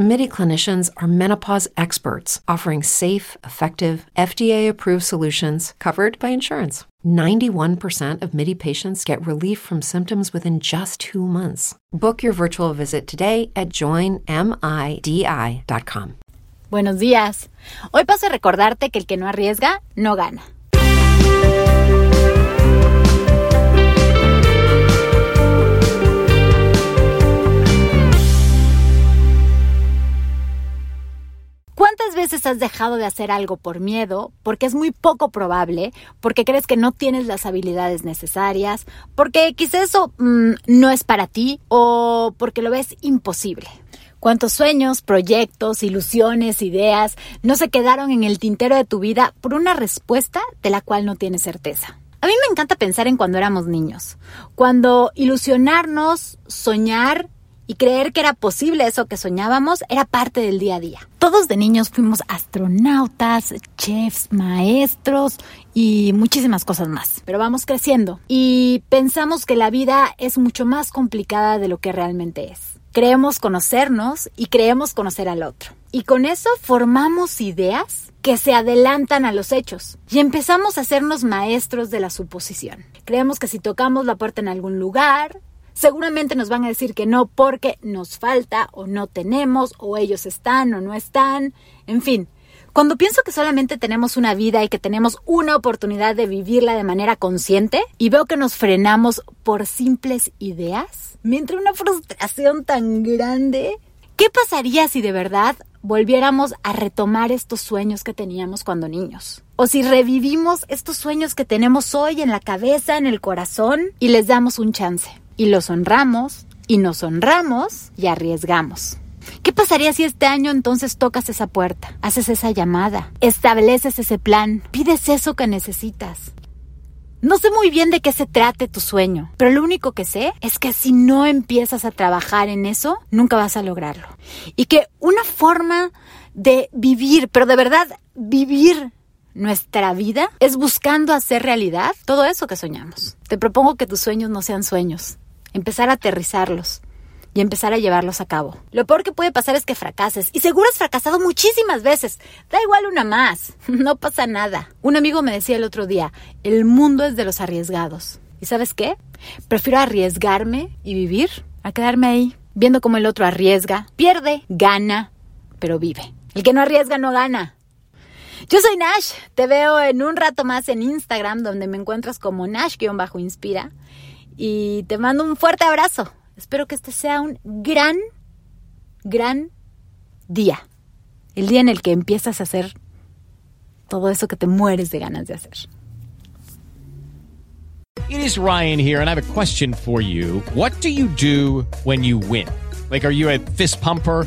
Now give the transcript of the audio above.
MIDI clinicians are menopause experts offering safe, effective, FDA approved solutions covered by insurance. 91% of MIDI patients get relief from symptoms within just two months. Book your virtual visit today at joinmidi.com. Buenos días. Hoy paso a recordarte que el que no arriesga, no gana. Veces has dejado de hacer algo por miedo, porque es muy poco probable, porque crees que no tienes las habilidades necesarias, porque quizás eso mm, no es para ti o porque lo ves imposible? ¿Cuántos sueños, proyectos, ilusiones, ideas no se quedaron en el tintero de tu vida por una respuesta de la cual no tienes certeza? A mí me encanta pensar en cuando éramos niños, cuando ilusionarnos, soñar y creer que era posible eso que soñábamos era parte del día a día. Todos de niños fuimos astronautas, chefs, maestros y muchísimas cosas más. Pero vamos creciendo y pensamos que la vida es mucho más complicada de lo que realmente es. Creemos conocernos y creemos conocer al otro. Y con eso formamos ideas que se adelantan a los hechos y empezamos a hacernos maestros de la suposición. Creemos que si tocamos la puerta en algún lugar, Seguramente nos van a decir que no porque nos falta o no tenemos o ellos están o no están. En fin, cuando pienso que solamente tenemos una vida y que tenemos una oportunidad de vivirla de manera consciente y veo que nos frenamos por simples ideas, me entra una frustración tan grande. ¿Qué pasaría si de verdad volviéramos a retomar estos sueños que teníamos cuando niños? O si revivimos estos sueños que tenemos hoy en la cabeza, en el corazón y les damos un chance y los honramos y nos honramos y arriesgamos. ¿Qué pasaría si este año entonces tocas esa puerta, haces esa llamada, estableces ese plan, pides eso que necesitas? No sé muy bien de qué se trate tu sueño, pero lo único que sé es que si no empiezas a trabajar en eso, nunca vas a lograrlo. Y que una forma de vivir, pero de verdad vivir nuestra vida, es buscando hacer realidad todo eso que soñamos. Te propongo que tus sueños no sean sueños, empezar a aterrizarlos y empezar a llevarlos a cabo. Lo peor que puede pasar es que fracases. Y seguro has fracasado muchísimas veces. Da igual una más. No pasa nada. Un amigo me decía el otro día, el mundo es de los arriesgados. ¿Y sabes qué? Prefiero arriesgarme y vivir a quedarme ahí, viendo cómo el otro arriesga, pierde, gana, pero vive. El que no arriesga no gana. Yo soy Nash, te veo en un rato más en Instagram donde me encuentras como Nash-inspira y te mando un fuerte abrazo. Espero que este sea un gran, gran día. El día en el que empiezas a hacer todo eso que te mueres de ganas de hacer. It is Ryan here and I have a question for you. What do you do when you win? Like are you a fist pumper?